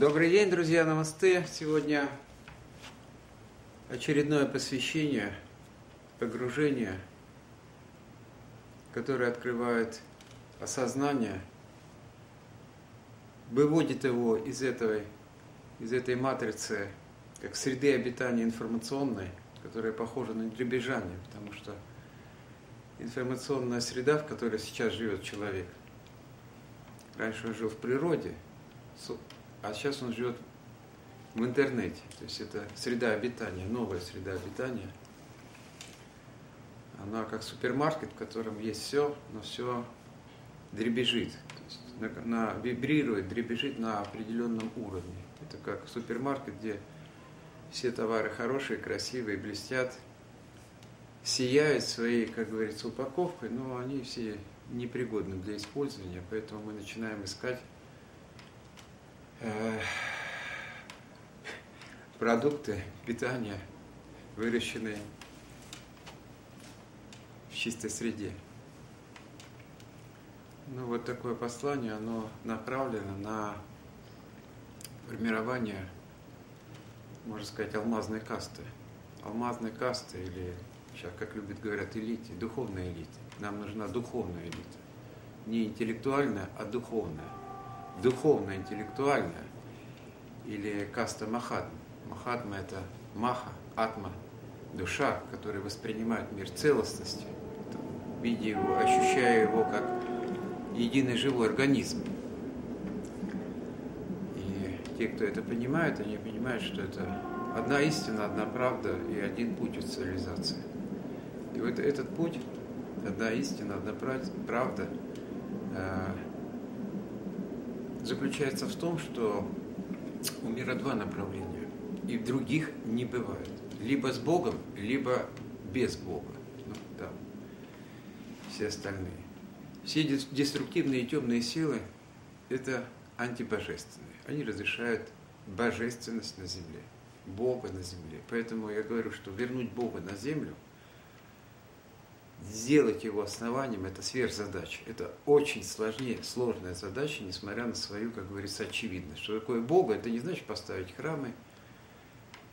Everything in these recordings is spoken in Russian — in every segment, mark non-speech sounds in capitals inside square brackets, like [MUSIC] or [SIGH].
Добрый день, друзья, намасте. Сегодня очередное посвящение, погружение, которое открывает осознание, выводит его из этой, из этой матрицы, как среды обитания информационной, которая похожа на дребезжание, потому что информационная среда, в которой сейчас живет человек, раньше он жил в природе, а сейчас он живет в интернете. То есть это среда обитания, новая среда обитания. Она как супермаркет, в котором есть все, но все дребезжит. То есть на, на, вибрирует, дребезжит на определенном уровне. Это как супермаркет, где все товары хорошие, красивые, блестят, сияют своей, как говорится, упаковкой, но они все непригодны для использования, поэтому мы начинаем искать Э, продукты питания, выращенные в чистой среде. Ну вот такое послание, оно направлено на формирование, можно сказать, алмазной касты. Алмазной касты или, сейчас как любят говорят, элите, духовной элиты. Нам нужна духовная элита. Не интеллектуальная, а духовная духовно-интеллектуальная, или каста Махатма. Махатма – это Маха, Атма, душа, которая воспринимает мир целостности, видя его, ощущая его как единый живой организм. И те, кто это понимает, они понимают, что это одна истина, одна правда и один путь цивилизации. И вот этот путь, одна истина, одна правда, э, заключается в том, что у мира два направления, и других не бывает. Либо с Богом, либо без Бога. Ну, там, все остальные. Все деструктивные и темные силы – это антибожественные. Они разрешают божественность на земле, Бога на земле. Поэтому я говорю, что вернуть Бога на землю – сделать его основанием – это сверхзадача. Это очень сложнее, сложная задача, несмотря на свою, как говорится, очевидность. Что такое Бога – это не значит поставить храмы,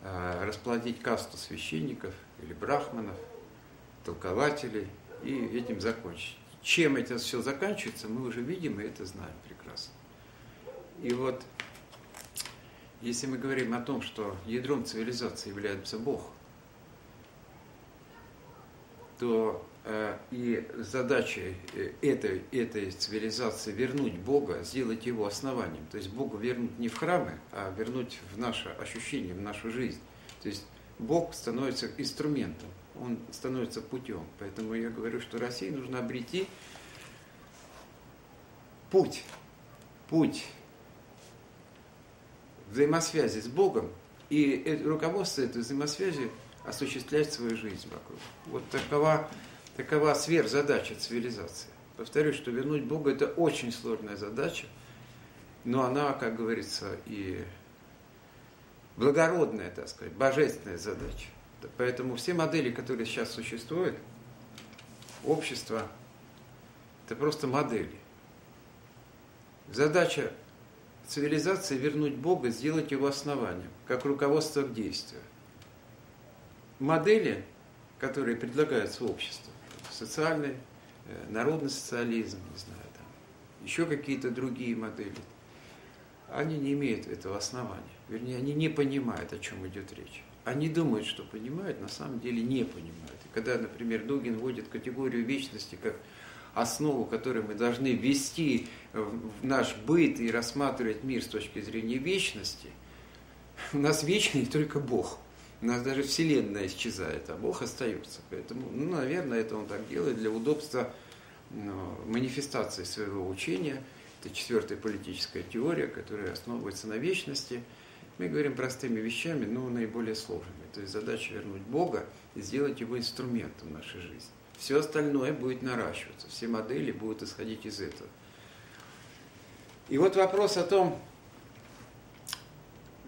расплодить касту священников или брахманов, толкователей и этим закончить. Чем это все заканчивается, мы уже видим и это знаем прекрасно. И вот, если мы говорим о том, что ядром цивилизации является Бог, то Э, и задача э, этой, этой цивилизации вернуть Бога, сделать его основанием. То есть Бога вернуть не в храмы, а вернуть в наше ощущение, в нашу жизнь. То есть Бог становится инструментом, он становится путем. Поэтому я говорю, что России нужно обрети путь, путь взаимосвязи с Богом, и руководство этой взаимосвязи осуществлять свою жизнь вокруг. Вот такова Такова сверхзадача цивилизации. Повторюсь, что вернуть Бога – это очень сложная задача, но она, как говорится, и благородная, так сказать, божественная задача. Поэтому все модели, которые сейчас существуют, общество, это просто модели. Задача цивилизации вернуть Бога, сделать его основанием, как руководство к действию. Модели, которые предлагаются обществу, социальный, э, народный социализм, не знаю, там, еще какие-то другие модели, они не имеют этого основания. Вернее, они не понимают, о чем идет речь. Они думают, что понимают, на самом деле не понимают. И когда, например, Дугин вводит категорию вечности как основу, которую мы должны ввести в наш быт и рассматривать мир с точки зрения вечности, у нас вечный только Бог – у нас даже Вселенная исчезает, а Бог остается. Поэтому, ну, наверное, это он так делает для удобства ну, манифестации своего учения. Это четвертая политическая теория, которая основывается на вечности. Мы говорим простыми вещами, но наиболее сложными. То есть задача вернуть Бога и сделать его инструментом нашей жизни. Все остальное будет наращиваться, все модели будут исходить из этого. И вот вопрос о том,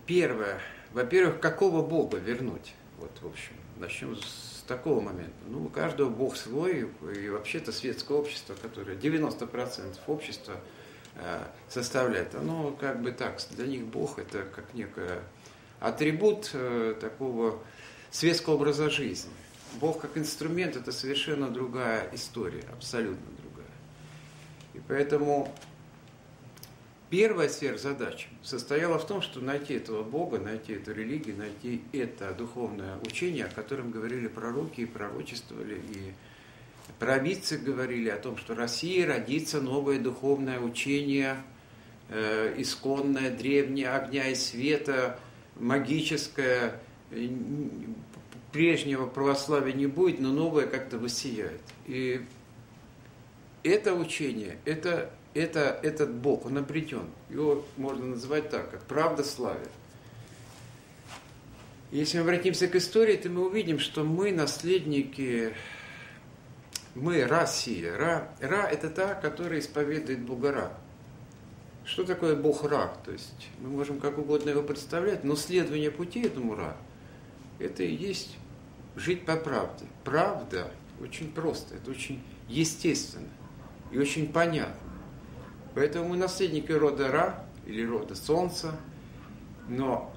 первое, во-первых, какого Бога вернуть? Вот, в общем, начнем с такого момента. Ну, у каждого Бог свой, и вообще-то светское общество, которое 90% общества э, составляет, оно как бы так, для них Бог это как некая атрибут э, такого светского образа жизни. Бог как инструмент это совершенно другая история, абсолютно другая. И поэтому первая сверхзадача состояла в том, что найти этого Бога, найти эту религию, найти это духовное учение, о котором говорили пророки и пророчествовали, и провидцы говорили о том, что России родится новое духовное учение, э, исконное, древнее, огня и света, магическое, прежнего православия не будет, но новое как-то воссияет. И это учение, это, это, этот Бог, он обретен. Его можно называть так, как правда славе. Если мы обратимся к истории, то мы увидим, что мы наследники, мы Россия. Ра, Ра – это та, которая исповедует Бога Ра. Что такое Бог Ра? То есть мы можем как угодно его представлять, но следование пути этому Ра – это и есть жить по правде. Правда очень просто, это очень естественно и очень понятно. Поэтому мы наследники рода Ра или рода Солнца, но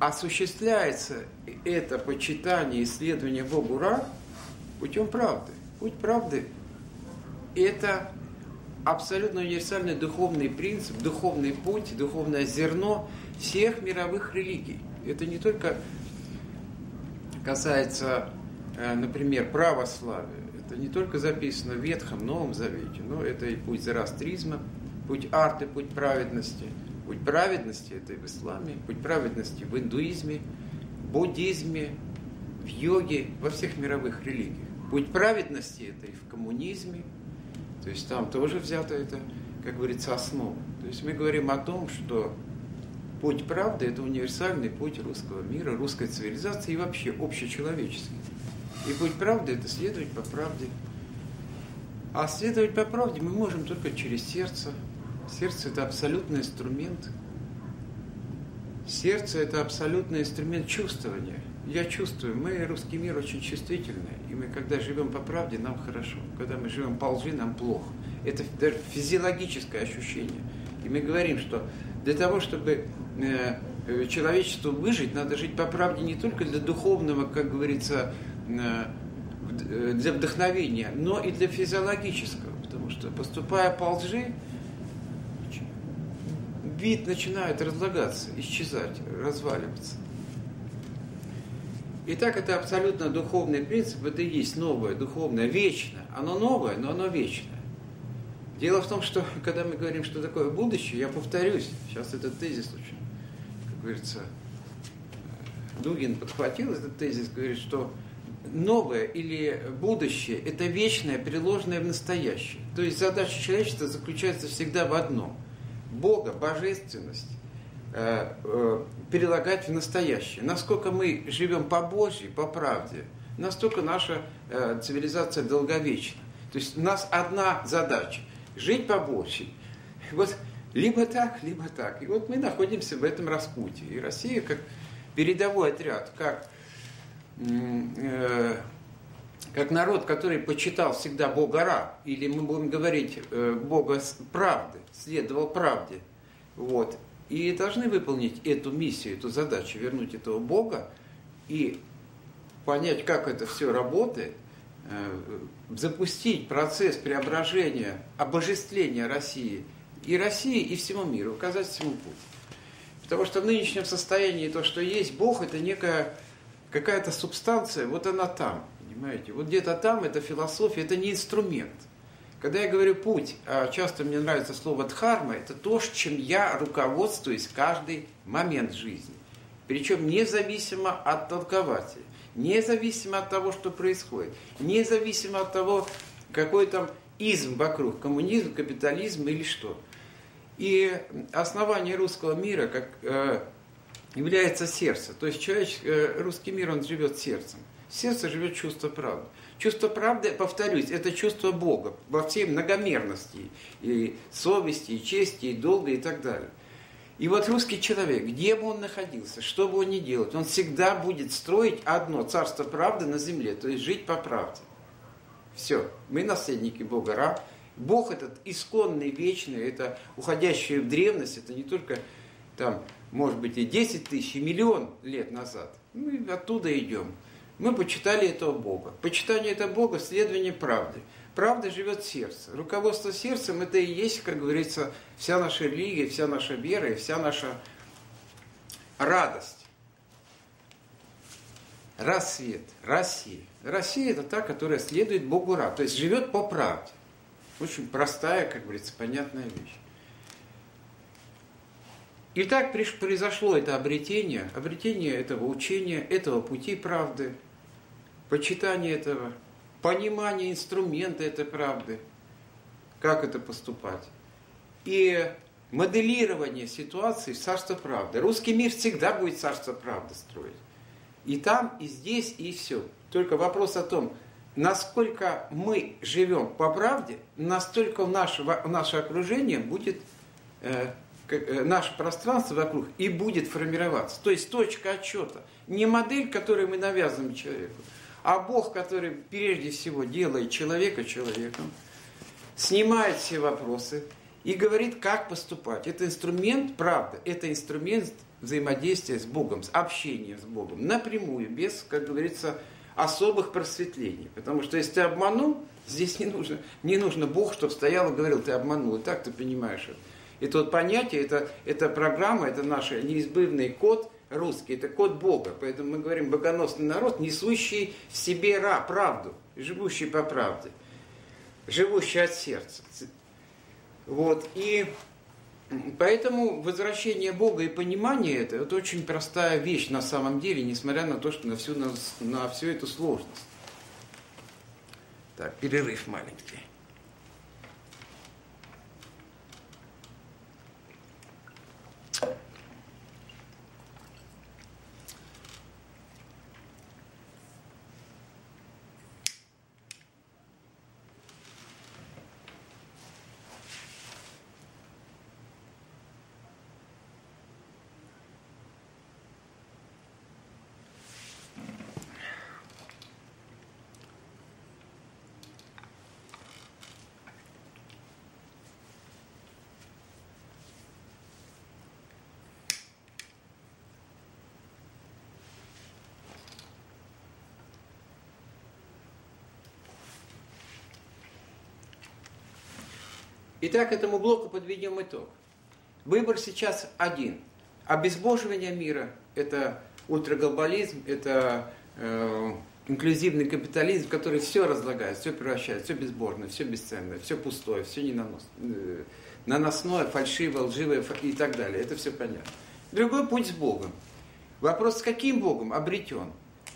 осуществляется это почитание, исследование Богу Ра путем правды. Путь правды – это абсолютно универсальный духовный принцип, духовный путь, духовное зерно всех мировых религий. Это не только касается, э, например, православия. Это не только записано в Ветхом, Новом Завете, но это и путь зороастризма, путь арты, путь праведности. Путь праведности это и в исламе, путь праведности в индуизме, буддизме, в йоге, во всех мировых религиях. Путь праведности это и в коммунизме, то есть там тоже взято это, как говорится, основа. То есть мы говорим о том, что путь правды – это универсальный путь русского мира, русской цивилизации и вообще общечеловеческий. И путь правды – это следовать по правде. А следовать по правде мы можем только через сердце. Сердце – это абсолютный инструмент. Сердце – это абсолютный инструмент чувствования – я чувствую, мы, русский мир, очень чувствительны. И мы, когда живем по правде, нам хорошо. Когда мы живем по лжи, нам плохо. Это даже физиологическое ощущение. И мы говорим, что для того, чтобы э, э, человечеству выжить, надо жить по правде не только для духовного, как говорится, э, для вдохновения, но и для физиологического. Потому что поступая по лжи, вид начинает разлагаться, исчезать, разваливаться. Итак, это абсолютно духовный принцип, это и есть новое, духовное, вечное. Оно новое, но оно вечное. Дело в том, что [LAUGHS] когда мы говорим, что такое будущее, я повторюсь, сейчас этот тезис очень, как говорится, Дугин подхватил этот тезис, говорит, что новое или будущее – это вечное, переложенное в настоящее. То есть задача человечества заключается всегда в одном – Бога, божественность, Э, э, перелагать в настоящее. Насколько мы живем по Божьей, по правде, настолько наша э, цивилизация долговечна. То есть у нас одна задача – жить по Божьей. Вот либо так, либо так. И вот мы находимся в этом распутье. И Россия как передовой отряд, как, как народ, который почитал всегда Бога Ра, или мы будем говорить э, Бога правды, следовал правде. Вот и должны выполнить эту миссию, эту задачу, вернуть этого Бога и понять, как это все работает, э, запустить процесс преображения, обожествления России и России, и всему миру, указать всему путь. Потому что в нынешнем состоянии то, что есть Бог, это некая какая-то субстанция, вот она там, понимаете? Вот где-то там это философия, это не инструмент – когда я говорю путь, а часто мне нравится слово дхарма, это то, чем я руководствуюсь каждый момент жизни. Причем независимо от толкователя, независимо от того, что происходит, независимо от того, какой там изм вокруг, коммунизм, капитализм или что. И основание русского мира как, э, является сердце. То есть человек, э, русский мир, он живет сердцем. Сердце живет чувство правды. Чувство правды, повторюсь, это чувство Бога во всей многомерности и совести, и чести, и долга, и так далее. И вот русский человек, где бы он находился, что бы он ни делал, он всегда будет строить одно царство правды на земле, то есть жить по правде. Все, мы наследники Бога Ра, Бог этот исконный, вечный, это уходящее в древность, это не только там, может быть, и 10 тысяч, и миллион лет назад. Мы оттуда идем. Мы почитали этого Бога. Почитание этого Бога – следование правды. Правда живет сердце. Руководство сердцем – это и есть, как говорится, вся наша религия, вся наша вера и вся наша радость. Рассвет, Россия. Россия – это та, которая следует Богу рад, то есть живет по правде. Очень простая, как говорится, понятная вещь. И так произошло это обретение, обретение этого учения, этого пути правды, почитание этого, понимание инструмента этой правды, как это поступать. И моделирование ситуации в царство правды. Русский мир всегда будет царство правды строить. И там, и здесь, и все. Только вопрос о том, насколько мы живем по правде, настолько наше, наше окружение будет э, Э, наше пространство вокруг и будет формироваться. То есть точка отчета. Не модель, которую мы навязываем человеку, а Бог, который прежде всего делает человека человеком, снимает все вопросы и говорит, как поступать. Это инструмент, правда, это инструмент взаимодействия с Богом, с общением с Богом, напрямую, без, как говорится, особых просветлений. Потому что если ты обманул, здесь не нужно, не нужно Бог, чтобы стоял и говорил, ты обманул, и так ты понимаешь это. Это вот понятие, это, это программа, это наш неизбывный код русский, это код Бога. Поэтому мы говорим богоносный народ, несущий в себе ра, правду, живущий по правде, живущий от сердца. Вот, и поэтому возвращение Бога и понимание это, это очень простая вещь на самом деле, несмотря на то, что на всю, на, на всю эту сложность. Так, перерыв маленький. Итак, этому блоку подведем итог. Выбор сейчас один. Обезбоживание мира – это ультраглобализм, это э, инклюзивный капитализм, который все разлагает, все превращает, все безбожное, все бесценное, все пустое, все ненаносное, э, наносное, фальшивое, лживое и так далее. Это все понятно. Другой путь с Богом. Вопрос, с каким Богом обретен?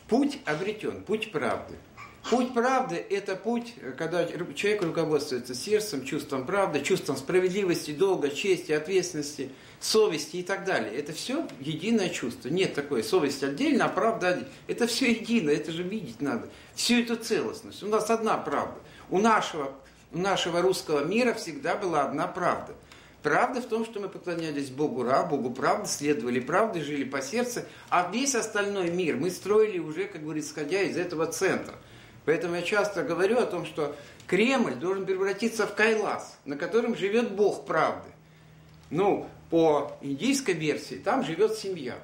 Путь обретен, путь правды – Путь правды – это путь, когда человек руководствуется сердцем, чувством правды, чувством справедливости, долга, чести, ответственности, совести и так далее. Это все единое чувство. Нет такой совесть отдельно, а правда отдельно. Это все едино, это же видеть надо. Всю эту целостность. У нас одна правда. У нашего, у нашего русского мира всегда была одна правда. Правда в том, что мы поклонялись Богу Ра, Богу правды, следовали правде, жили по сердцу, а весь остальной мир мы строили уже, как говорится, исходя из этого центра – Поэтому я часто говорю о том, что Кремль должен превратиться в Кайлас, на котором живет Бог правды. Ну, по индийской версии, там живет семья.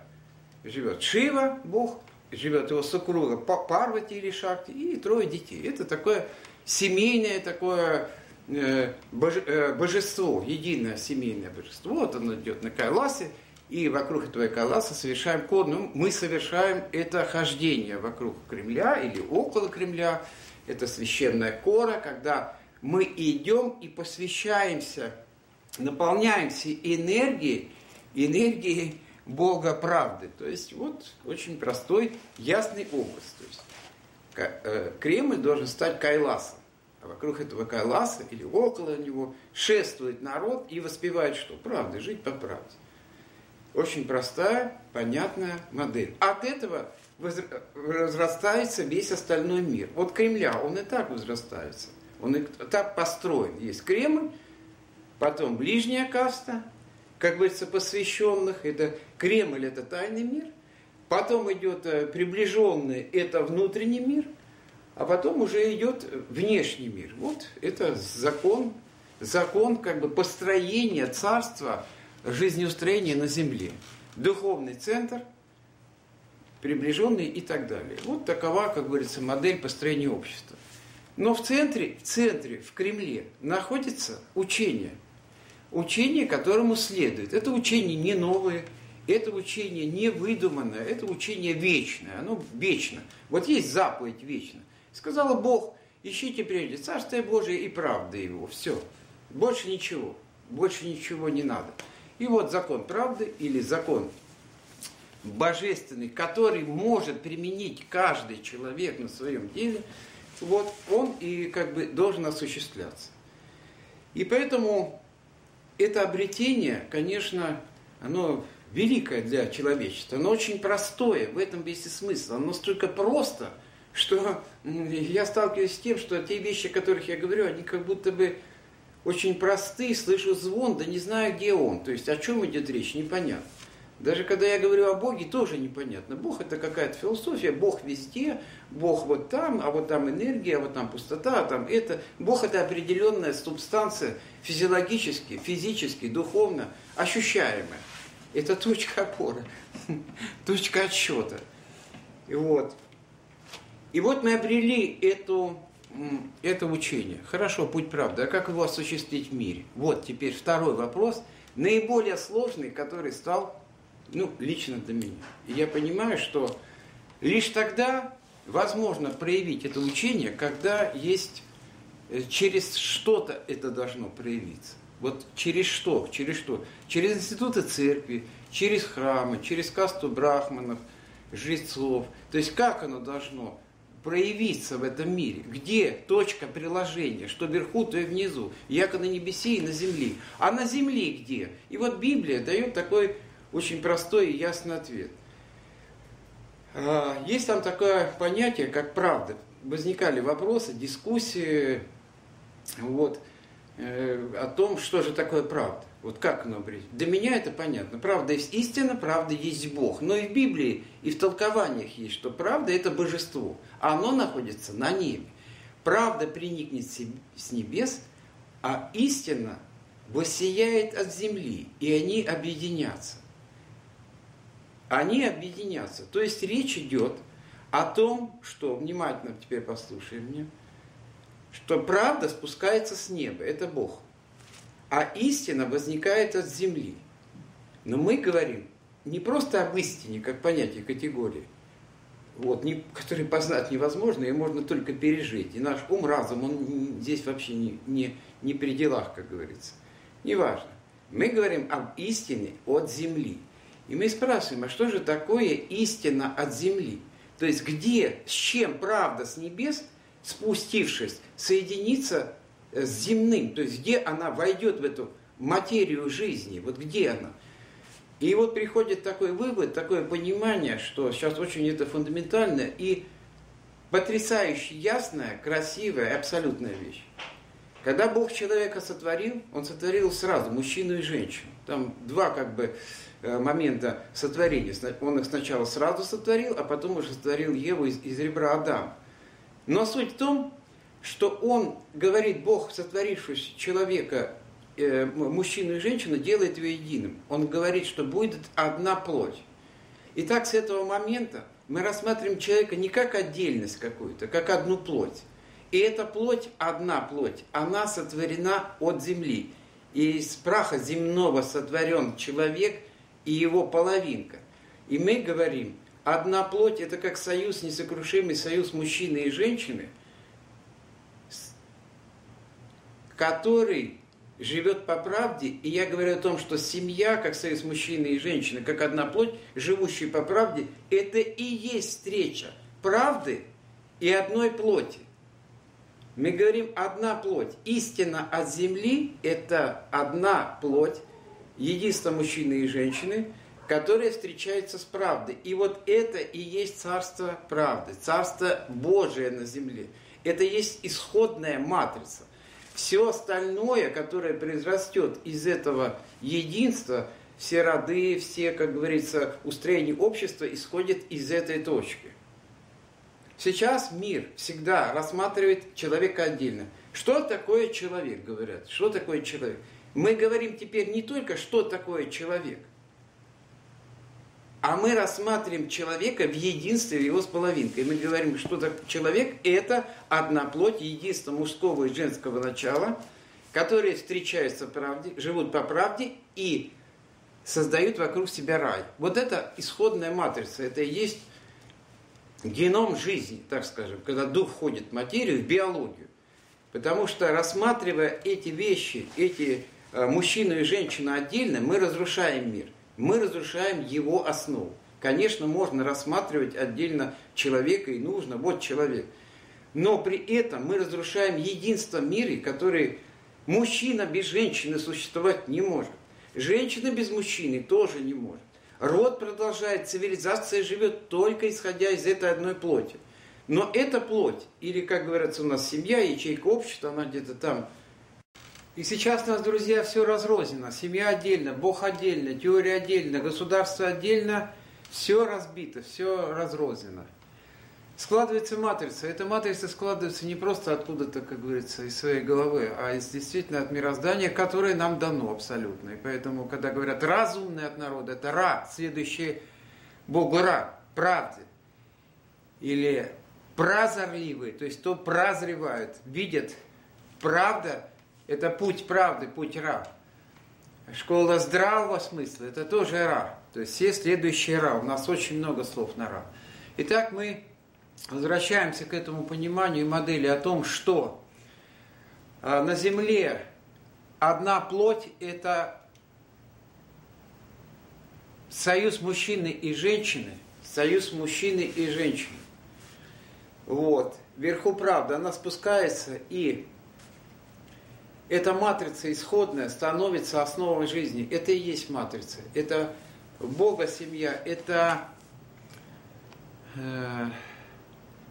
Живет Шива, Бог, живет его супруга Парвати или Шакти и трое детей. Это такое семейное такое э, боже, э, божество, единое семейное божество. Вот оно идет на Кайласе, и вокруг этого Кайласа совершаем. Ну, мы совершаем это хождение вокруг Кремля или около Кремля. Это священная кора, когда мы идем и посвящаемся, наполняемся энергией, энергией Бога правды. То есть вот очень простой, ясный образ. То есть э, Кремль должен стать Кайласом. А вокруг этого Кайласа или около него шествует народ и воспевает что? Правда, жить по правде. Очень простая, понятная модель. От этого возрастается весь остальной мир. Вот Кремля, он и так возрастается. Он и так построен. Есть Кремль, потом ближняя каста, как говорится, посвященных. Это Кремль, это тайный мир. Потом идет э, приближенный, это внутренний мир. А потом уже идет внешний мир. Вот это закон закон как бы построения царства, жизнеустроения на земле. Духовный центр, приближенный и так далее. Вот такова, как говорится, модель построения общества. Но в центре, в центре, в Кремле находится учение. Учение, которому следует. Это учение не новое, это учение не выдуманное, это учение вечное, оно вечно. Вот есть заповедь вечно. Сказала Бог, ищите прежде Царствие Божие и правды Его. Все. Больше ничего. Больше ничего не надо. И вот закон правды или закон божественный, который может применить каждый человек на своем деле, вот он и как бы должен осуществляться. И поэтому это обретение, конечно, оно великое для человечества, но очень простое, в этом весь и смысл. Оно настолько просто, что я сталкиваюсь с тем, что те вещи, о которых я говорю, они как будто бы очень простые, слышу звон, да не знаю, где он. То есть о чем идет речь, непонятно. Даже когда я говорю о Боге, тоже непонятно. Бог это какая-то философия, Бог везде, Бог вот там, а вот там энергия, а вот там пустота, а там это. Бог это определенная субстанция физиологически, физически, духовно ощущаемая. Это точка опоры, [LAUGHS] точка отсчета. И вот. И вот мы обрели эту, это учение. Хорошо, путь правды. А как его осуществить в мире? Вот теперь второй вопрос, наиболее сложный, который стал, ну, лично для меня. И я понимаю, что лишь тогда возможно проявить это учение, когда есть э, через что-то это должно проявиться. Вот через что? Через что? Через институты церкви, через храмы, через касту брахманов, жрецов. То есть как оно должно проявиться в этом мире? Где точка приложения? Что вверху, то и внизу. Яко на небесе и на земле. А на земле где? И вот Библия дает такой очень простой и ясный ответ. А, есть там такое понятие, как правда. Возникали вопросы, дискуссии. Вот. Э, о том, что же такое правда. Вот как оно обрести? Для меня это понятно. Правда есть истина, правда есть Бог. Но и в Библии, и в толкованиях есть, что правда это божество. А оно находится на небе. Правда приникнет с небес, а истина воссияет от земли, и они объединятся. Они объединятся. То есть речь идет о том, что, внимательно теперь послушай меня, что правда спускается с неба, это Бог, а истина возникает от земли. Но мы говорим не просто об истине, как понятие, категории, вот, не, который познать невозможно, и можно только пережить. И наш ум, разум, он здесь вообще не, не, не при делах, как говорится. Неважно. Мы говорим об истине от земли. И мы спрашиваем, а что же такое истина от земли? То есть где, с чем правда с небес – спустившись, соединиться э, с земным, то есть где она войдет в эту материю жизни, вот где она. И вот приходит такой вывод, такое понимание, что сейчас очень это фундаментальная и потрясающе ясная, красивая, абсолютная вещь. Когда Бог человека сотворил, Он сотворил сразу мужчину и женщину. Там два как бы э, момента сотворения. Он их сначала сразу сотворил, а потом уже сотворил Еву из, из ребра Адама. Но суть в том, что он, говорит Бог, сотворивший человека, э, мужчину и женщину, делает его единым. Он говорит, что будет одна плоть. И так с этого момента мы рассматриваем человека не как отдельность какую-то, как одну плоть. И эта плоть, одна плоть, она сотворена от земли. И из праха земного сотворен человек и его половинка. И мы говорим – Одна плоть – это как союз, несокрушимый союз мужчины и женщины, который живет по правде. И я говорю о том, что семья, как союз мужчины и женщины, как одна плоть, живущая по правде, это и есть встреча правды и одной плоти. Мы говорим одна плоть. Истина от земли – это одна плоть, единство мужчины и женщины – которая встречается с правдой. И вот это и есть царство правды, царство Божие на земле. Это есть исходная матрица. Все остальное, которое произрастет из этого единства, все роды, все, как говорится, устроения общества исходят из этой точки. Сейчас мир всегда рассматривает человека отдельно. Что такое человек, говорят? Что такое человек? Мы говорим теперь не только, что такое человек, а мы рассматриваем человека в единстве его с половинкой. Мы говорим, что человек – это одна плоть, единство мужского и женского начала, которые встречаются правде, живут по правде и создают вокруг себя рай. Вот это исходная матрица, это и есть геном жизни, так скажем, когда дух входит в материю, в биологию. Потому что рассматривая эти вещи, эти э, мужчину и женщину отдельно, мы разрушаем мир, мы разрушаем его основу. Конечно, можно рассматривать отдельно человека и нужно, вот человек. Но при этом мы разрушаем единство мира, который мужчина без женщины существовать не может. Женщина без мужчины тоже не может. Род продолжает, цивилизация живет только исходя из этой одной плоти. Но эта плоть, или, как говорится у нас, семья, ячейка общества, она где-то там. И сейчас у нас, друзья, все разрознено. Семья отдельно, Бог отдельно, теория отдельно, государство отдельно. Все разбито, все разрознено складывается матрица. Эта матрица складывается не просто откуда-то, как говорится, из своей головы, а из действительно от мироздания, которое нам дано абсолютно. И поэтому, когда говорят разумный от народа, это Ра, следующий Богу Ра, правды. Или прозорливый, то есть то прозревают, видят, правда, это путь правды, путь Ра. Школа здравого смысла, это тоже Ра. То есть все следующие Ра. У нас очень много слов на Ра. Итак, мы возвращаемся к этому пониманию модели о том, что а, на Земле одна плоть – это союз мужчины и женщины, союз мужчины и женщины. Вот. Вверху правда, она спускается, и эта матрица исходная становится основой жизни. Это и есть матрица. Это Бога семья, это э,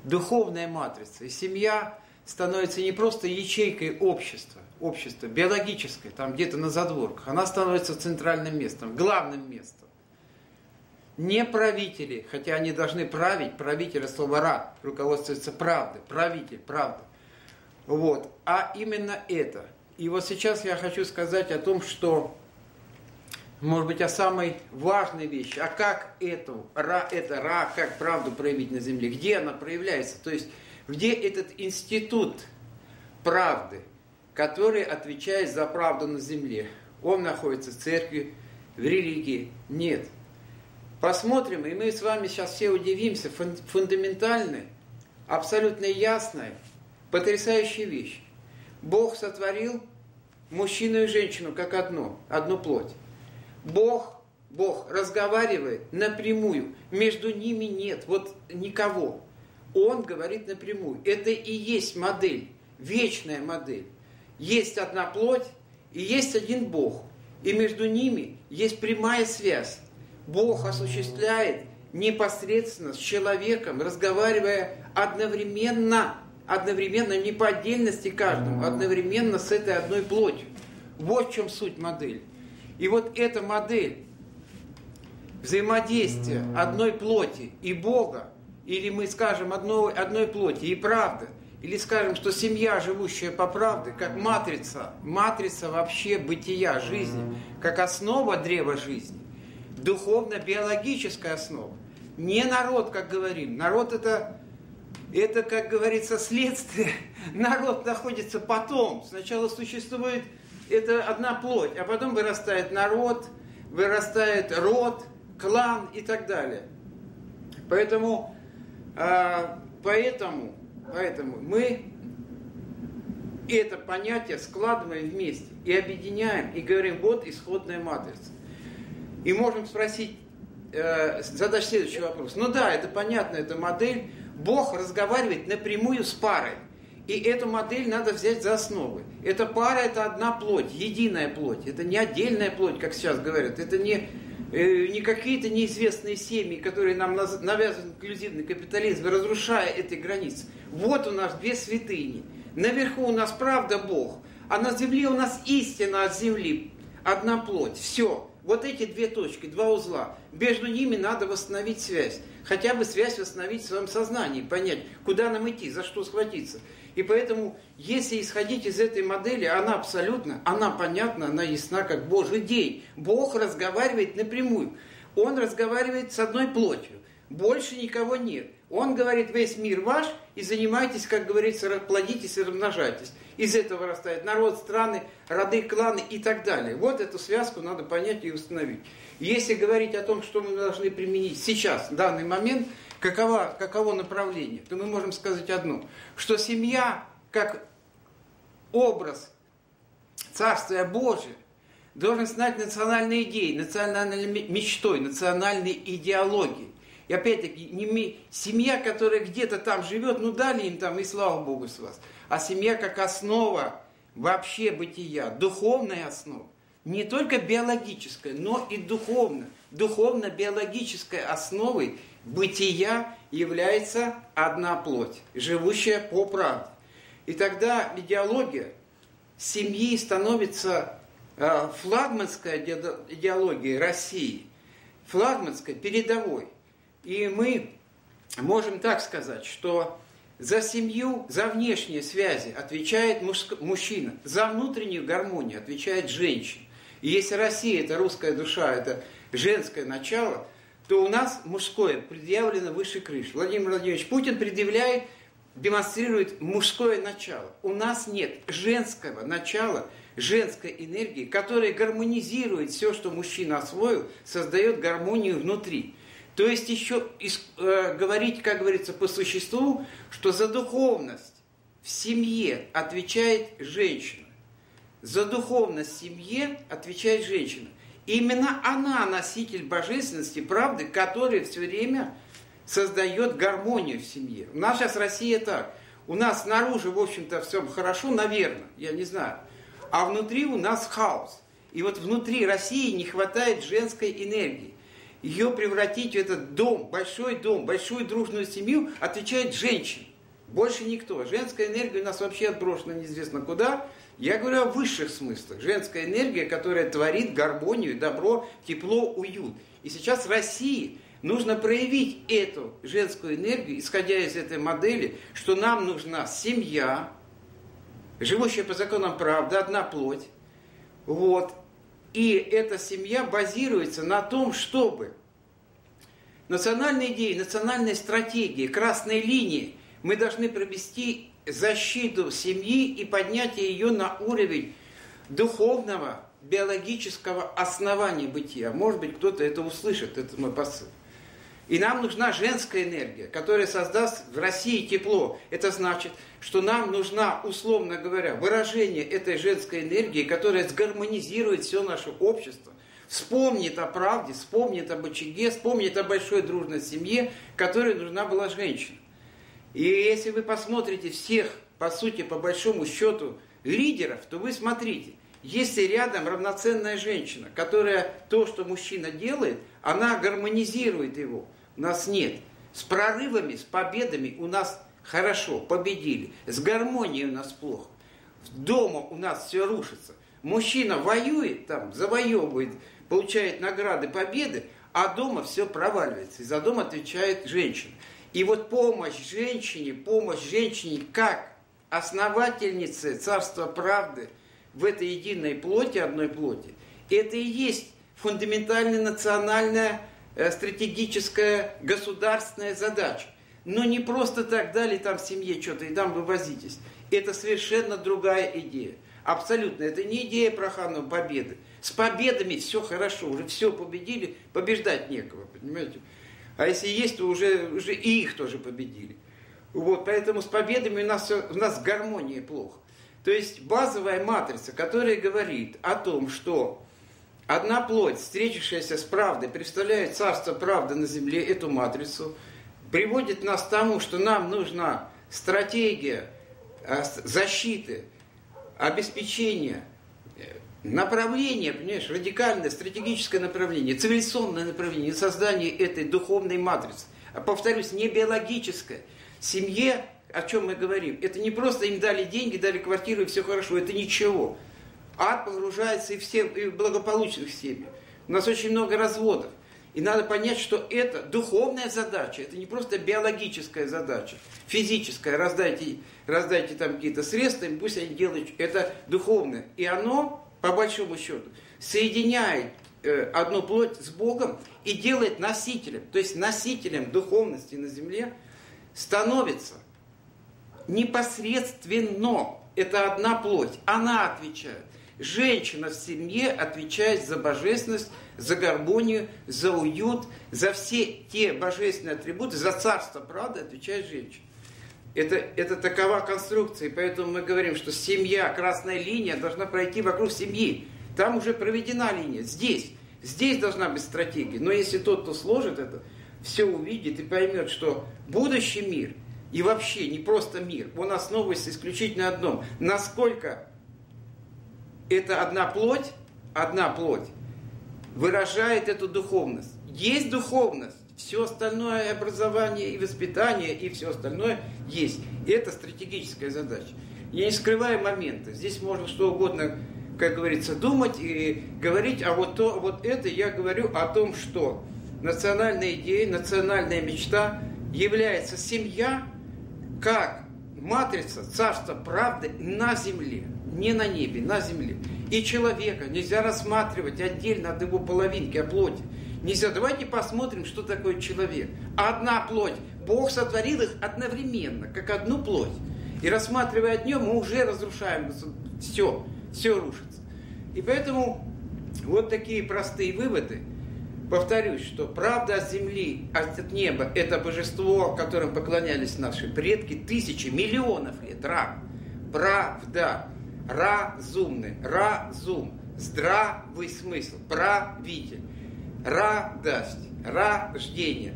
духовная матрица. И семья становится не просто ячейкой общества, общества биологической, там где-то на задворках, она становится центральным местом, главным местом. Не правители, хотя они должны править, правитель слово «ра», руководствуется правдой, правитель, правда. Вот. А именно это. И вот сейчас я хочу сказать о том, что может быть, о самой важной вещи. А как эту, ра, это ра, как правду проявить на земле? Где она проявляется? То есть, где этот институт правды, который отвечает за правду на земле? Он находится в церкви, в религии? Нет. Посмотрим, и мы с вами сейчас все удивимся, фундаментальная, абсолютно ясная, потрясающая вещь. Бог сотворил мужчину и женщину как одно, одну плоть. Бог, Бог разговаривает напрямую. Между ними нет вот никого. Он говорит напрямую. Это и есть модель, вечная модель. Есть одна плоть и есть один Бог. И между ними есть прямая связь. Бог осуществляет непосредственно с человеком, разговаривая одновременно, одновременно не по отдельности каждому, одновременно с этой одной плотью. Вот в чем суть модели. И вот эта модель взаимодействия одной плоти и Бога, или мы скажем одной, одной плоти и правды, или скажем, что семья, живущая по правде, как матрица, матрица вообще бытия жизни, как основа древа жизни, духовно-биологическая основа. Не народ, как говорим. Народ это, это, как говорится, следствие. [LAUGHS] Народ находится потом. Сначала существует это одна плоть, а потом вырастает народ, вырастает род, клан и так далее. Поэтому, а, поэтому, поэтому мы это понятие складываем вместе и объединяем, и говорим, вот исходная матрица. И можем спросить, э, задать следующий вопрос. Ну да, это понятно, это модель. Бог разговаривает напрямую с парой. И эту модель надо взять за основу. Эта пара – это одна плоть, единая плоть. Это не отдельная плоть, как сейчас говорят. Это не, э, не какие-то неизвестные семьи, которые нам навязывают инклюзивный капитализм, разрушая эти границы. Вот у нас две святыни. Наверху у нас правда Бог, а на земле у нас истина от земли. Одна плоть. Все. Вот эти две точки, два узла, между ними надо восстановить связь. Хотя бы связь восстановить в своем сознании, понять, куда нам идти, за что схватиться. И поэтому, если исходить из этой модели, она абсолютно, она понятна, она ясна, как Божий день. Бог разговаривает напрямую. Он разговаривает с одной плотью. Больше никого нет. Он говорит, весь мир ваш, и занимайтесь, как говорится, плодитесь и размножайтесь. Из этого вырастает народ, страны, роды, кланы и так далее. Вот эту связку надо понять и установить. Если говорить о том, что мы должны применить сейчас, в данный момент, каково, каково направление, то мы можем сказать одно, что семья, как образ Царствия Божия, должен стать национальной идеей, национальной мечтой, национальной идеологией. И опять-таки, семья, которая где-то там живет, ну дали им там, и слава Богу с вас. А семья как основа вообще бытия, духовная основа. Не только биологическая, но и духовная. Духовно-биологической основой бытия является одна плоть, живущая по правде. И тогда идеология семьи становится э, флагманской идеологией России, флагманской, передовой. И мы можем так сказать, что за семью, за внешние связи отвечает мужчина, за внутреннюю гармонию отвечает женщина. И если Россия – это русская душа, это женское начало, то у нас мужское предъявлено выше крыши. Владимир Владимирович Путин предъявляет, демонстрирует мужское начало. У нас нет женского начала, женской энергии, которая гармонизирует все, что мужчина освоил, создает гармонию внутри. То есть еще э, говорить, как говорится, по существу, что за духовность в семье отвечает женщина. За духовность в семье отвечает женщина. Именно она носитель божественности, правды, который все время создает гармонию в семье. У нас сейчас Россия так. У нас снаружи, в общем-то, все хорошо, наверное, я не знаю. А внутри у нас хаос. И вот внутри России не хватает женской энергии ее превратить в этот дом, большой дом, большую дружную семью, отвечает женщина. Больше никто. Женская энергия у нас вообще отброшена неизвестно куда. Я говорю о высших смыслах. Женская энергия, которая творит гармонию, добро, тепло, уют. И сейчас России нужно проявить эту женскую энергию, исходя из этой модели, что нам нужна семья, живущая по законам правды, одна плоть. Вот. И эта семья базируется на том, чтобы национальные идеи, национальные стратегии, красные линии мы должны провести защиту семьи и поднятие ее на уровень духовного, биологического основания бытия. Может быть, кто-то это услышит, это мой посыл. И нам нужна женская энергия, которая создаст в России тепло. Это значит, что нам нужна, условно говоря, выражение этой женской энергии, которая сгармонизирует все наше общество, вспомнит о правде, вспомнит об очаге, вспомнит о большой дружной семье, которой нужна была женщина. И если вы посмотрите всех, по сути, по большому счету, лидеров, то вы смотрите, если рядом равноценная женщина, которая то, что мужчина делает, она гармонизирует его – нас нет. С прорывами, с победами у нас хорошо, победили. С гармонией у нас плохо. Дома у нас все рушится. Мужчина воюет там, завоевывает, получает награды, победы, а дома все проваливается. И за дом отвечает женщина. И вот помощь женщине, помощь женщине как основательнице Царства Правды в этой единой плоти, одной плоти, это и есть фундаментальная национальная стратегическая государственная задача. Но не просто так дали там семье что-то и там вывозитесь. Это совершенно другая идея. Абсолютно. Это не идея Проханова победы. С победами все хорошо. Уже все победили, побеждать некого, понимаете? А если есть, то уже, уже и их тоже победили. Вот, поэтому с победами у нас, все, у нас гармония плохо. То есть базовая матрица, которая говорит о том, что Одна плоть, встретившаяся с правдой, представляет царство правды на земле, эту матрицу, приводит нас к тому, что нам нужна стратегия э, защиты, обеспечения, э, направление, понимаешь, радикальное стратегическое направление, цивилизационное направление, создание этой духовной матрицы. А повторюсь, не биологическое. Семье, о чем мы говорим, это не просто им дали деньги, дали квартиру и все хорошо, это ничего ад погружается и в, сем... и в благополучных семьях. У нас очень много разводов. И надо понять, что это духовная задача, это не просто биологическая задача, физическая, раздайте, раздайте там какие-то средства, пусть они делают, это духовное. И оно, по большому счету, соединяет э, одну плоть с Богом и делает носителем, то есть носителем духовности на земле становится непосредственно, это одна плоть, она отвечает. Женщина в семье отвечает за божественность, за гармонию, за уют, за все те божественные атрибуты, за царство правды отвечает женщина. Это, это такова конструкция, и поэтому мы говорим, что семья, красная линия должна пройти вокруг семьи. Там уже проведена линия. Здесь, здесь должна быть стратегия. Но если тот, кто сложит это, все увидит и поймет, что будущий мир и вообще не просто мир, он основывается исключительно на одном. Насколько это одна плоть, одна плоть выражает эту духовность. Есть духовность, все остальное образование и воспитание и все остальное есть. И это стратегическая задача. Я не скрываю моменты. Здесь можно что угодно, как говорится, думать и говорить, а вот то, вот это я говорю о том, что национальная идея, национальная мечта является семья как матрица царства правды на земле не на небе, на земле. И человека нельзя рассматривать отдельно от его половинки, от плоти. Нельзя. Давайте посмотрим, что такое человек. Одна плоть. Бог сотворил их одновременно, как одну плоть. И рассматривая одно, мы уже разрушаем все, все рушится. И поэтому вот такие простые выводы. Повторюсь, что правда от земли, от неба – это божество, которым поклонялись наши предки тысячи, миллионов лет. Ра. Правда разумный, разум, здравый смысл, правитель, радость, рождение,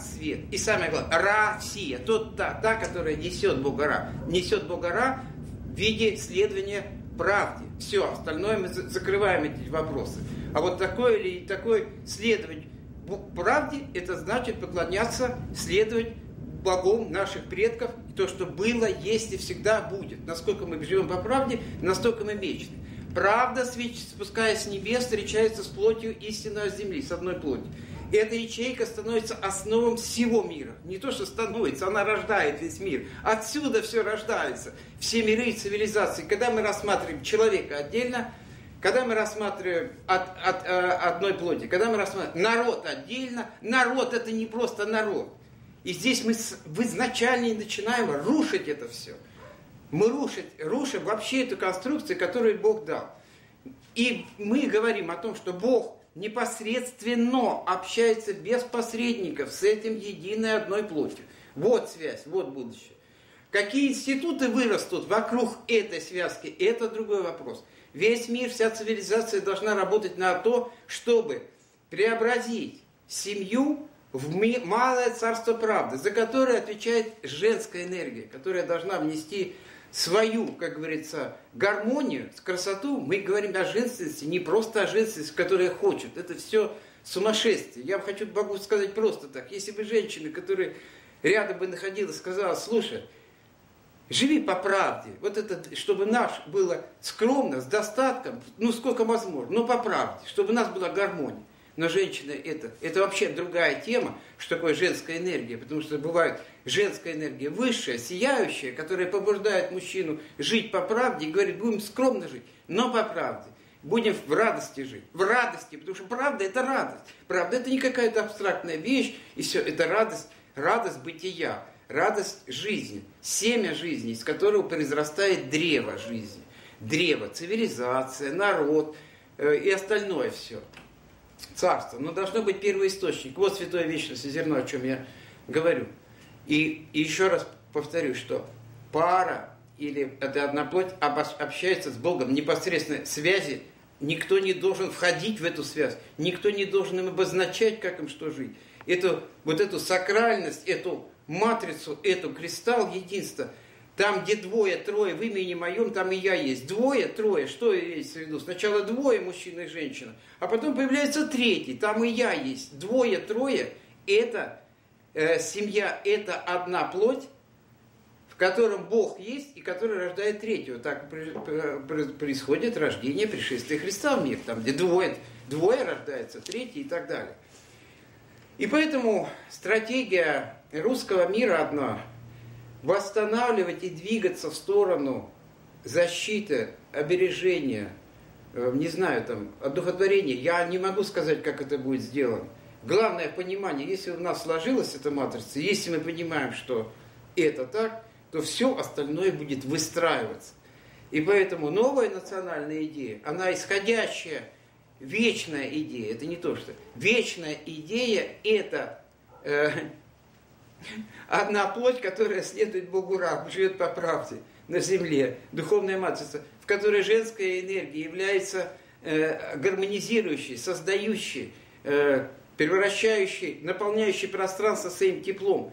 свет. И самое главное, Россия, тот, та, та, которая несет Бога несет Бога в виде следования правде. Все, остальное мы закрываем эти вопросы. А вот такое или такое следовать правде, это значит поклоняться, следовать Богом наших предков, то, что было, есть и всегда будет. Насколько мы живем по правде, настолько мы вечны. Правда, спускаясь с небес, встречается с плотью истинной земли, с одной плотью. И эта ячейка становится основом всего мира. Не то, что становится, она рождает весь мир. Отсюда все рождается. Все миры и цивилизации. Когда мы рассматриваем человека отдельно, когда мы рассматриваем от, от, от э, одной плоти, когда мы рассматриваем народ отдельно, народ это не просто народ. И здесь мы в изначальне начинаем рушить это все. Мы рушить, рушим вообще эту конструкцию, которую Бог дал. И мы говорим о том, что Бог непосредственно общается без посредников с этим единой одной плотью. Вот связь, вот будущее. Какие институты вырастут вокруг этой связки, это другой вопрос. Весь мир, вся цивилизация должна работать на то, чтобы преобразить семью в малое царство правды, за которое отвечает женская энергия, которая должна внести свою, как говорится, гармонию, красоту. Мы говорим о женственности, не просто о женственности, которая хочет. Это все сумасшествие. Я хочу могу сказать просто так. Если бы женщина, которая рядом бы находилась, сказала, слушай, живи по правде. Вот это, чтобы наш было скромно, с достатком, ну сколько возможно, но по правде, чтобы у нас была гармония. Но женщина это, это вообще другая тема, что такое женская энергия, потому что бывает женская энергия высшая, сияющая, которая побуждает мужчину жить по правде и говорит, будем скромно жить, но по правде. Будем в радости жить. В радости, потому что правда это радость. Правда это не какая-то абстрактная вещь, и все, это радость, радость бытия, радость жизни, семя жизни, из которого произрастает древо жизни. Древо, цивилизация, народ э, и остальное все царство. Но должно быть первый источник. Вот святое вечное зерно, о чем я говорю. И, и еще раз повторю, что пара или это одна плоть общается с Богом непосредственно связи. Никто не должен входить в эту связь. Никто не должен им обозначать, как им что жить. Эту, вот эту сакральность, эту матрицу, эту кристалл единства – там, где двое, трое в имени моем, там и я есть. Двое, трое, что имеется в виду? Сначала двое, мужчина и женщина, а потом появляется третий, там и я есть. Двое, трое, это э, семья, это одна плоть, в котором Бог есть и который рождает третьего. Так происходит рождение пришествия Христа в мир, там где двое, двое рождается, третий и так далее. И поэтому стратегия русского мира одна – восстанавливать и двигаться в сторону защиты, обережения, э, не знаю, там, одухотворения. Я не могу сказать, как это будет сделано. Главное понимание, если у нас сложилась эта матрица, если мы понимаем, что это так, то все остальное будет выстраиваться. И поэтому новая национальная идея, она исходящая вечная идея, это не то что. Вечная идея это э, одна плоть, которая следует Богу раб, живет по правде на земле, духовная матрица, в которой женская энергия является э, гармонизирующей, создающей, э, превращающей, наполняющей пространство своим теплом.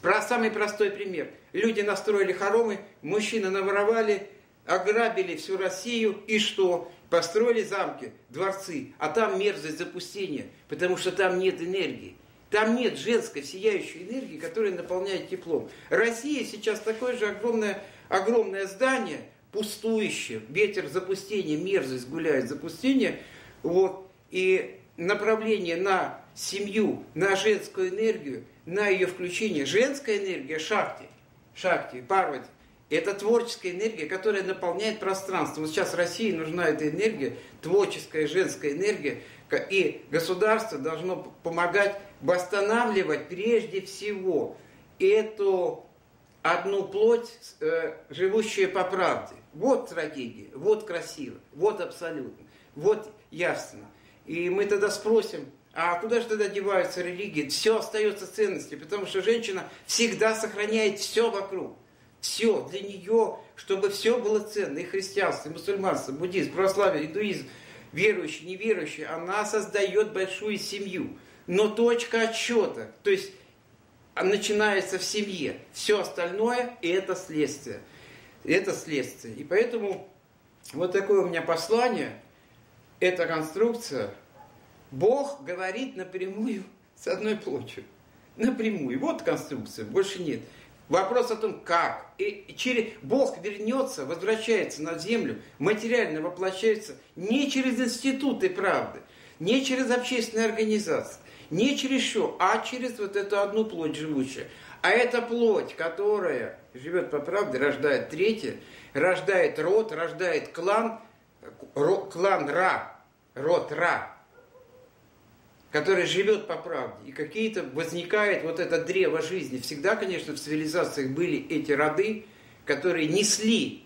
Про самый простой пример. Люди настроили хоромы, мужчины наворовали, ограбили всю Россию, и что? Построили замки, дворцы, а там мерзость запустения, потому что там нет энергии. Там нет женской сияющей энергии, которая наполняет теплом. Россия сейчас такое же огромное, огромное здание, пустующее, ветер запустения, мерзость гуляет запустение, вот, и направление на семью, на женскую энергию, на ее включение. Женская энергия шахти, шахти, парвати, это творческая энергия, которая наполняет пространство. Вот сейчас России нужна эта энергия, творческая женская энергия, и государство должно помогать восстанавливать прежде всего эту одну плоть, э, живущую по правде. Вот трагедия, вот красиво, вот абсолютно, вот ясно. И мы тогда спросим, а куда же тогда деваются религии? Все остается ценностью, потому что женщина всегда сохраняет все вокруг все для нее, чтобы все было ценно, и христианство, и мусульманство, буддизм, православие, индуизм, верующий, неверующий, она создает большую семью. Но точка отсчета, то есть начинается в семье. Все остальное – это следствие. Это следствие. И поэтому вот такое у меня послание, эта конструкция. Бог говорит напрямую с одной плотью. Напрямую. Вот конструкция, больше нет. Вопрос о том, как. И через... Бог вернется, возвращается на землю, материально воплощается не через институты правды, не через общественные организации, не через что, а через вот эту одну плоть живущую. А эта плоть, которая живет по правде, рождает третье, рождает род, рождает клан, клан Ра, род Ра, который живет по правде, и какие-то возникает вот это древо жизни. Всегда, конечно, в цивилизациях были эти роды, которые несли,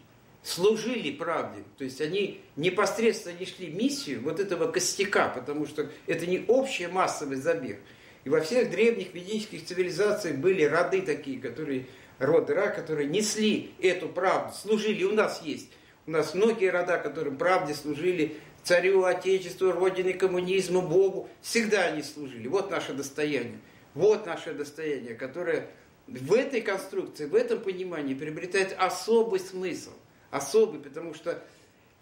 служили правде. То есть они непосредственно несли миссию вот этого костяка, потому что это не общий массовый забег. И во всех древних ведических цивилизациях были роды такие, которые, роды Ра, которые несли эту правду, служили. У нас есть. У нас многие рода, которым правде служили царю, отечеству, родине, коммунизму, Богу. Всегда они служили. Вот наше достояние. Вот наше достояние, которое в этой конструкции, в этом понимании приобретает особый смысл. Особый, потому что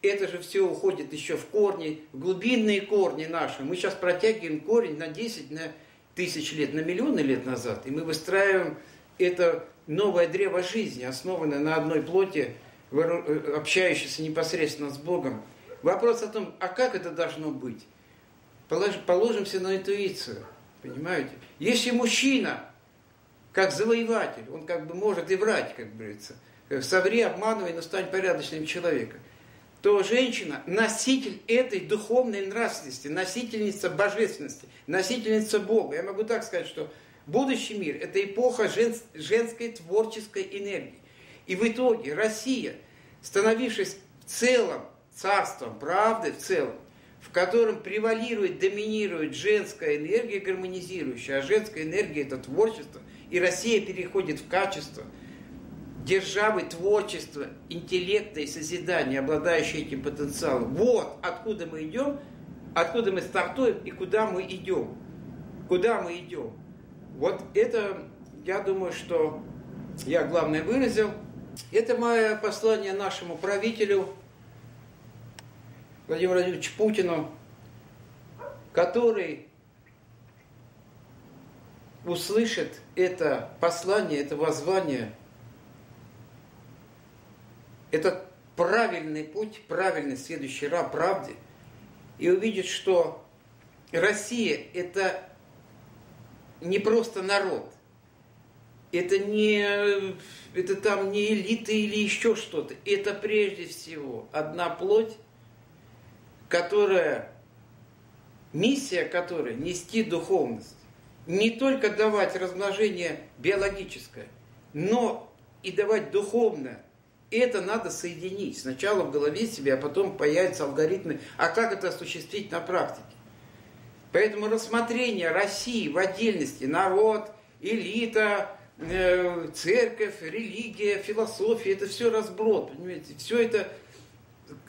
это же все уходит еще в корни, в глубинные корни наши. Мы сейчас протягиваем корень на 10, на тысяч лет, на миллионы лет назад. И мы выстраиваем это новое древо жизни, основанное на одной плоти, э, общающейся непосредственно с Богом. Вопрос о том, а как это должно быть? Положимся на интуицию, понимаете? Если мужчина, как завоеватель, он как бы может и врать, как говорится, соври, обманывай, но стань порядочным человеком, то женщина носитель этой духовной нравственности, носительница божественности, носительница Бога. Я могу так сказать, что будущий мир – это эпоха женской творческой энергии. И в итоге Россия, становившись в целом царством правды в целом, в котором превалирует, доминирует женская энергия гармонизирующая, а женская энергия это творчество, и Россия переходит в качество державы творчества, интеллекта и созидания, обладающей этим потенциалом. Вот откуда мы идем, откуда мы стартуем и куда мы идем. Куда мы идем. Вот это, я думаю, что я главное выразил. Это мое послание нашему правителю, Владимиру Владимировичу Путину, который услышит это послание, это воззвание этот правильный путь, правильный следующий ра правде, и увидит, что Россия – это не просто народ, это не это там не элита или еще что-то. Это прежде всего одна плоть, которая, миссия которой нести духовность. Не только давать размножение биологическое, но и давать духовное. Это надо соединить. Сначала в голове себе, а потом появятся алгоритмы. А как это осуществить на практике? Поэтому рассмотрение России в отдельности, народ, элита, Э, церковь, религия, философия, это все разброд, понимаете, все это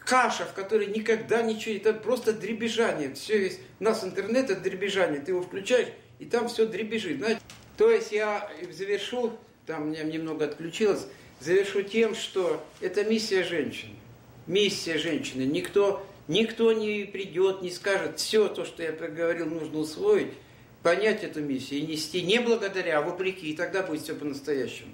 каша, в которой никогда ничего, это просто дребезжание, все есть, у нас интернет это дребезжание, ты его включаешь, и там все дребезжит, знаете. То есть я завершу, там меня немного отключилось, завершу тем, что это миссия женщины, миссия женщины, никто, никто не придет, не скажет, все то, что я проговорил, нужно усвоить, понять эту миссию и нести не благодаря, а вопреки, и тогда будет все по-настоящему.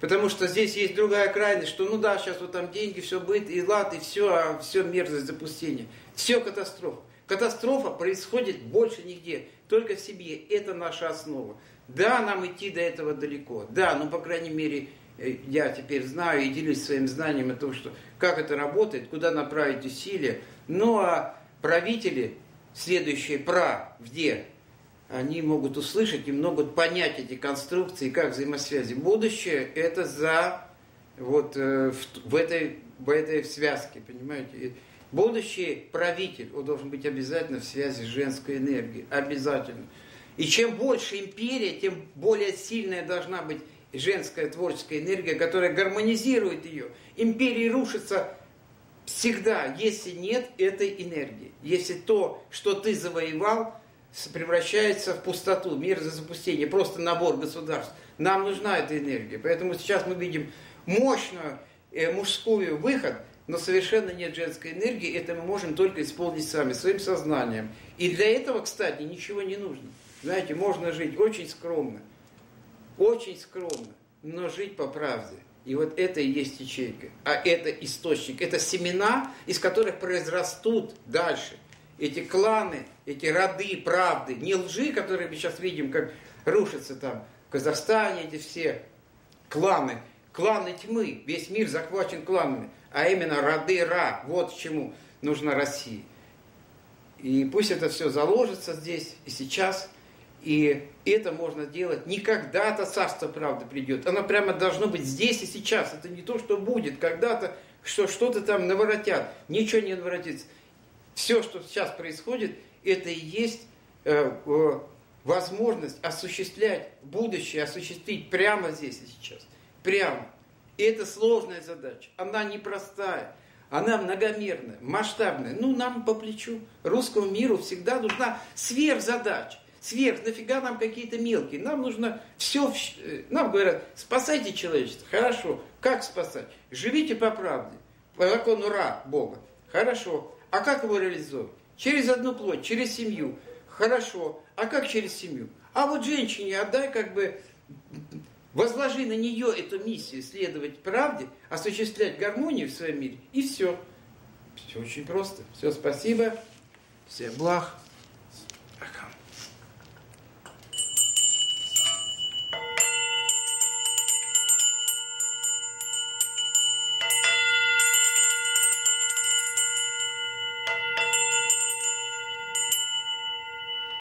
Потому что здесь есть другая крайность, что ну да, сейчас вот там деньги, все будет, и лад, и все, а все мерзость, запустение. Все катастрофа. Катастрофа происходит больше нигде, только в себе. Это наша основа. Да, нам идти до этого далеко. Да, ну, по крайней мере, я теперь знаю и делюсь своим знанием о том, что как это работает, куда направить усилия. Ну, а правители, следующие пра, где? они могут услышать и могут понять эти конструкции, как взаимосвязи. Будущее это за вот э, в, в, этой, в этой связке, понимаете? Будущий правитель, он должен быть обязательно в связи с женской энергией, обязательно. И чем больше империя, тем более сильная должна быть женская творческая энергия, которая гармонизирует ее. Империи рушатся всегда, если нет этой энергии. Если то, что ты завоевал, превращается в пустоту, мир за запустение, просто набор государств. Нам нужна эта энергия. Поэтому сейчас мы видим мощную э, мужскую выход, но совершенно нет женской энергии. Это мы можем только исполнить сами, своим сознанием. И для этого, кстати, ничего не нужно. Знаете, можно жить очень скромно, очень скромно, но жить по правде. И вот это и есть ячейка. А это источник, это семена, из которых произрастут дальше эти кланы, эти роды правды, не лжи, которые мы сейчас видим, как рушатся там в Казахстане, эти все кланы, кланы тьмы, весь мир захвачен кланами, а именно роды Ра, вот чему нужна Россия. И пусть это все заложится здесь и сейчас, и это можно делать не когда-то царство правды придет, оно прямо должно быть здесь и сейчас. Это не то, что будет когда-то, что что-то там наворотят. Ничего не наворотится все, что сейчас происходит, это и есть э, э, возможность осуществлять будущее, осуществить прямо здесь и сейчас. Прямо. И это сложная задача. Она непростая. Она многомерная, масштабная. Ну, нам по плечу. Русскому миру всегда нужна сверхзадача. Сверх, нафига нам какие-то мелкие? Нам нужно все, э, нам говорят, спасайте человечество. Хорошо. Как спасать? Живите по правде. По закону Ра, Бога. Хорошо. А как его реализовать? Через одну плоть, через семью. Хорошо. А как через семью? А вот женщине отдай как бы возложи на нее эту миссию, следовать правде, осуществлять гармонию в своем мире, и все. Все очень просто. Все, спасибо. Всем благ.